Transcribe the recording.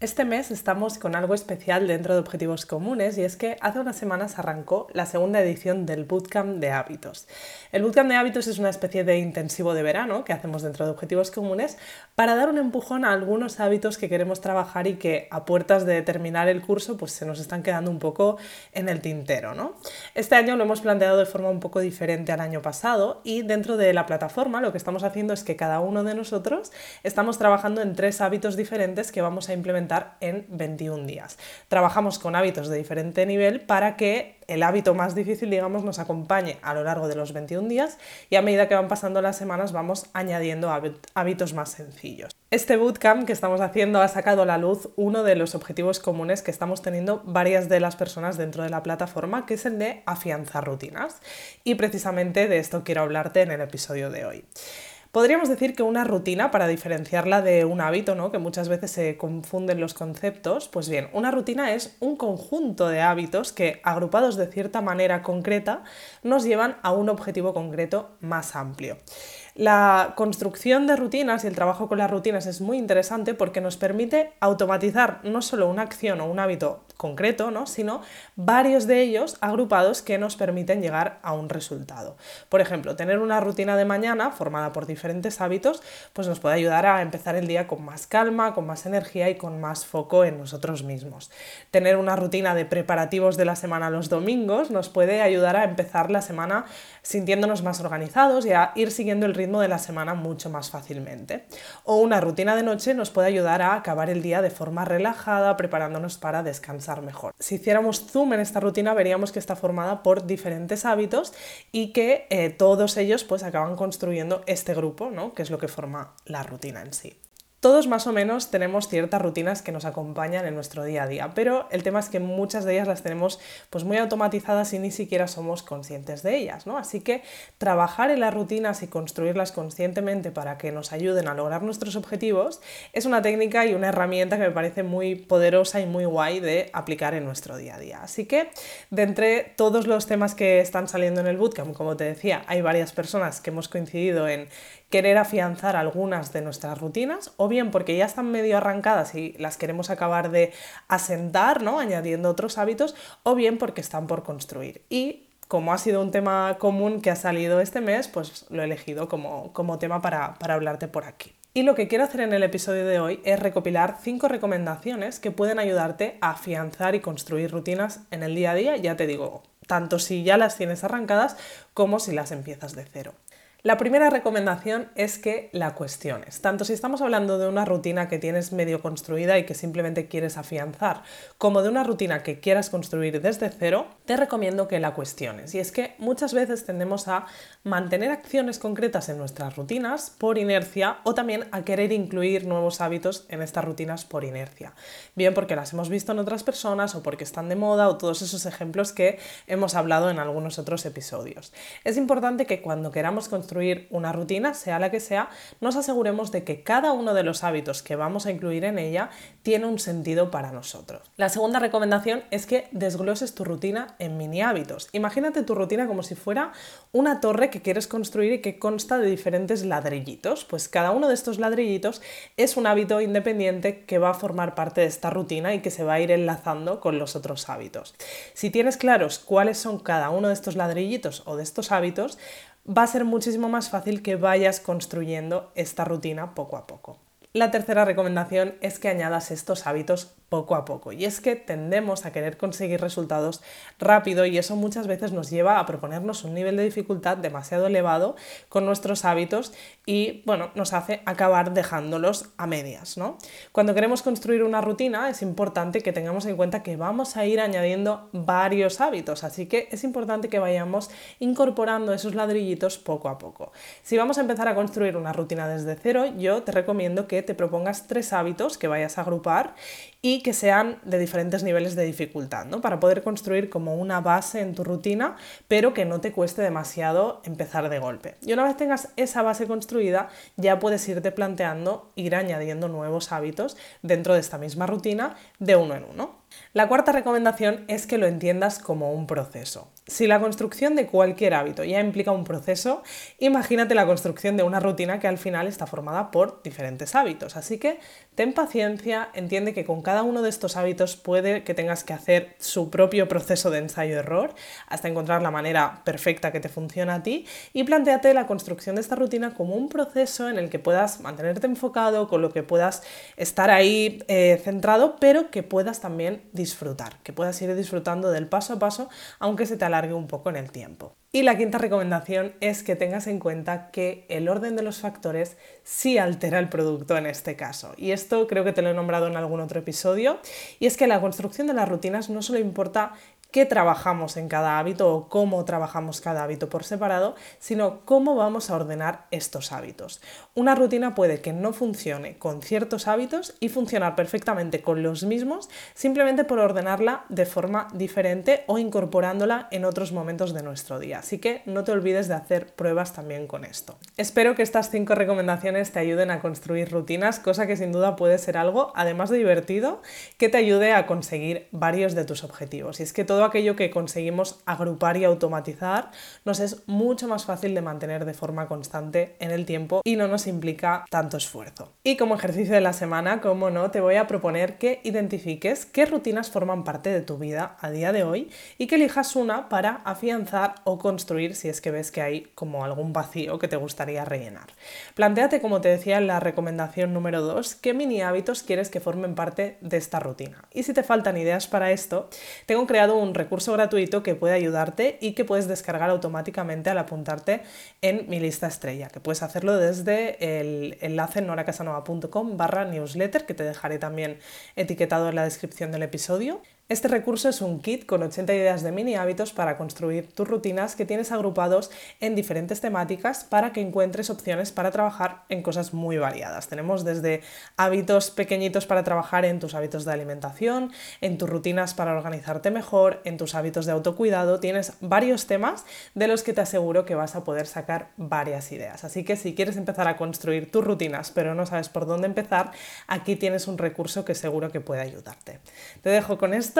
Este mes estamos con algo especial dentro de Objetivos Comunes y es que hace unas semanas arrancó la segunda edición del Bootcamp de Hábitos. El Bootcamp de Hábitos es una especie de intensivo de verano que hacemos dentro de Objetivos Comunes para dar un empujón a algunos hábitos que queremos trabajar y que a puertas de terminar el curso pues se nos están quedando un poco en el tintero. ¿no? Este año lo hemos planteado de forma un poco diferente al año pasado y dentro de la plataforma lo que estamos haciendo es que cada uno de nosotros estamos trabajando en tres hábitos diferentes que vamos a implementar en 21 días. Trabajamos con hábitos de diferente nivel para que el hábito más difícil, digamos, nos acompañe a lo largo de los 21 días y a medida que van pasando las semanas vamos añadiendo hábitos más sencillos. Este bootcamp que estamos haciendo ha sacado a la luz uno de los objetivos comunes que estamos teniendo varias de las personas dentro de la plataforma, que es el de afianzar rutinas. Y precisamente de esto quiero hablarte en el episodio de hoy. Podríamos decir que una rutina, para diferenciarla de un hábito, ¿no? que muchas veces se confunden los conceptos, pues bien, una rutina es un conjunto de hábitos que, agrupados de cierta manera concreta, nos llevan a un objetivo concreto más amplio. La construcción de rutinas y el trabajo con las rutinas es muy interesante porque nos permite automatizar no solo una acción o un hábito concreto, ¿no? sino varios de ellos agrupados que nos permiten llegar a un resultado. Por ejemplo, tener una rutina de mañana formada por diferentes hábitos pues nos puede ayudar a empezar el día con más calma, con más energía y con más foco en nosotros mismos. Tener una rutina de preparativos de la semana los domingos nos puede ayudar a empezar la semana sintiéndonos más organizados y a ir siguiendo el ritmo de la semana mucho más fácilmente. O una rutina de noche nos puede ayudar a acabar el día de forma relajada, preparándonos para descansar mejor. Si hiciéramos zoom en esta rutina veríamos que está formada por diferentes hábitos y que eh, todos ellos pues acaban construyendo este grupo, ¿no? que es lo que forma la rutina en sí. Todos más o menos tenemos ciertas rutinas que nos acompañan en nuestro día a día, pero el tema es que muchas de ellas las tenemos pues muy automatizadas y ni siquiera somos conscientes de ellas, ¿no? Así que trabajar en las rutinas y construirlas conscientemente para que nos ayuden a lograr nuestros objetivos es una técnica y una herramienta que me parece muy poderosa y muy guay de aplicar en nuestro día a día. Así que de entre todos los temas que están saliendo en el bootcamp, como te decía, hay varias personas que hemos coincidido en querer afianzar algunas de nuestras rutinas, o bien porque ya están medio arrancadas y las queremos acabar de asentar, ¿no? añadiendo otros hábitos, o bien porque están por construir. Y como ha sido un tema común que ha salido este mes, pues lo he elegido como, como tema para, para hablarte por aquí. Y lo que quiero hacer en el episodio de hoy es recopilar cinco recomendaciones que pueden ayudarte a afianzar y construir rutinas en el día a día, ya te digo, tanto si ya las tienes arrancadas como si las empiezas de cero. La primera recomendación es que la cuestiones. Tanto si estamos hablando de una rutina que tienes medio construida y que simplemente quieres afianzar, como de una rutina que quieras construir desde cero, te recomiendo que la cuestiones. Y es que muchas veces tendemos a mantener acciones concretas en nuestras rutinas por inercia o también a querer incluir nuevos hábitos en estas rutinas por inercia. Bien porque las hemos visto en otras personas o porque están de moda o todos esos ejemplos que hemos hablado en algunos otros episodios. Es importante que cuando queramos construir una rutina, sea la que sea, nos aseguremos de que cada uno de los hábitos que vamos a incluir en ella tiene un sentido para nosotros. La segunda recomendación es que desgloses tu rutina en mini hábitos. Imagínate tu rutina como si fuera una torre que quieres construir y que consta de diferentes ladrillitos. Pues cada uno de estos ladrillitos es un hábito independiente que va a formar parte de esta rutina y que se va a ir enlazando con los otros hábitos. Si tienes claros cuáles son cada uno de estos ladrillitos o de estos hábitos, va a ser muchísimo más fácil que vayas construyendo esta rutina poco a poco. La tercera recomendación es que añadas estos hábitos poco a poco. Y es que tendemos a querer conseguir resultados rápido y eso muchas veces nos lleva a proponernos un nivel de dificultad demasiado elevado con nuestros hábitos y bueno, nos hace acabar dejándolos a medias, ¿no? Cuando queremos construir una rutina es importante que tengamos en cuenta que vamos a ir añadiendo varios hábitos, así que es importante que vayamos incorporando esos ladrillitos poco a poco. Si vamos a empezar a construir una rutina desde cero, yo te recomiendo que te propongas tres hábitos que vayas a agrupar y que sean de diferentes niveles de dificultad, ¿no? Para poder construir como una base en tu rutina, pero que no te cueste demasiado empezar de golpe. Y una vez tengas esa base construida, ya puedes irte planteando ir añadiendo nuevos hábitos dentro de esta misma rutina de uno en uno. La cuarta recomendación es que lo entiendas como un proceso. Si la construcción de cualquier hábito ya implica un proceso, imagínate la construcción de una rutina que al final está formada por diferentes hábitos. Así que ten paciencia, entiende que con cada uno de estos hábitos puede que tengas que hacer su propio proceso de ensayo-error hasta encontrar la manera perfecta que te funciona a ti y planteate la construcción de esta rutina como un proceso en el que puedas mantenerte enfocado, con lo que puedas estar ahí eh, centrado, pero que puedas también disfrutar, que puedas ir disfrutando del paso a paso, aunque se te alargue un poco en el tiempo. Y la quinta recomendación es que tengas en cuenta que el orden de los factores sí altera el producto en este caso. Y esto creo que te lo he nombrado en algún otro episodio. Y es que la construcción de las rutinas no solo importa qué trabajamos en cada hábito o cómo trabajamos cada hábito por separado, sino cómo vamos a ordenar estos hábitos. Una rutina puede que no funcione con ciertos hábitos y funcionar perfectamente con los mismos simplemente por ordenarla de forma diferente o incorporándola en otros momentos de nuestro día. Así que no te olvides de hacer pruebas también con esto. Espero que estas cinco recomendaciones te ayuden a construir rutinas, cosa que sin duda puede ser algo, además de divertido, que te ayude a conseguir varios de tus objetivos. Y es que todo aquello que conseguimos agrupar y automatizar nos es mucho más fácil de mantener de forma constante en el tiempo y no nos implica tanto esfuerzo. Y como ejercicio de la semana, como no, te voy a proponer que identifiques qué rutinas forman parte de tu vida a día de hoy y que elijas una para afianzar o construir si es que ves que hay como algún vacío que te gustaría rellenar. Plantéate, como te decía en la recomendación número 2, qué mini hábitos quieres que formen parte de esta rutina. Y si te faltan ideas para esto, tengo creado un recurso gratuito que puede ayudarte y que puedes descargar automáticamente al apuntarte en mi lista estrella, que puedes hacerlo desde el enlace noracasanova.com barra newsletter, que te dejaré también etiquetado en la descripción del episodio. Este recurso es un kit con 80 ideas de mini hábitos para construir tus rutinas que tienes agrupados en diferentes temáticas para que encuentres opciones para trabajar en cosas muy variadas. Tenemos desde hábitos pequeñitos para trabajar en tus hábitos de alimentación, en tus rutinas para organizarte mejor, en tus hábitos de autocuidado. Tienes varios temas de los que te aseguro que vas a poder sacar varias ideas. Así que si quieres empezar a construir tus rutinas pero no sabes por dónde empezar, aquí tienes un recurso que seguro que puede ayudarte. Te dejo con esto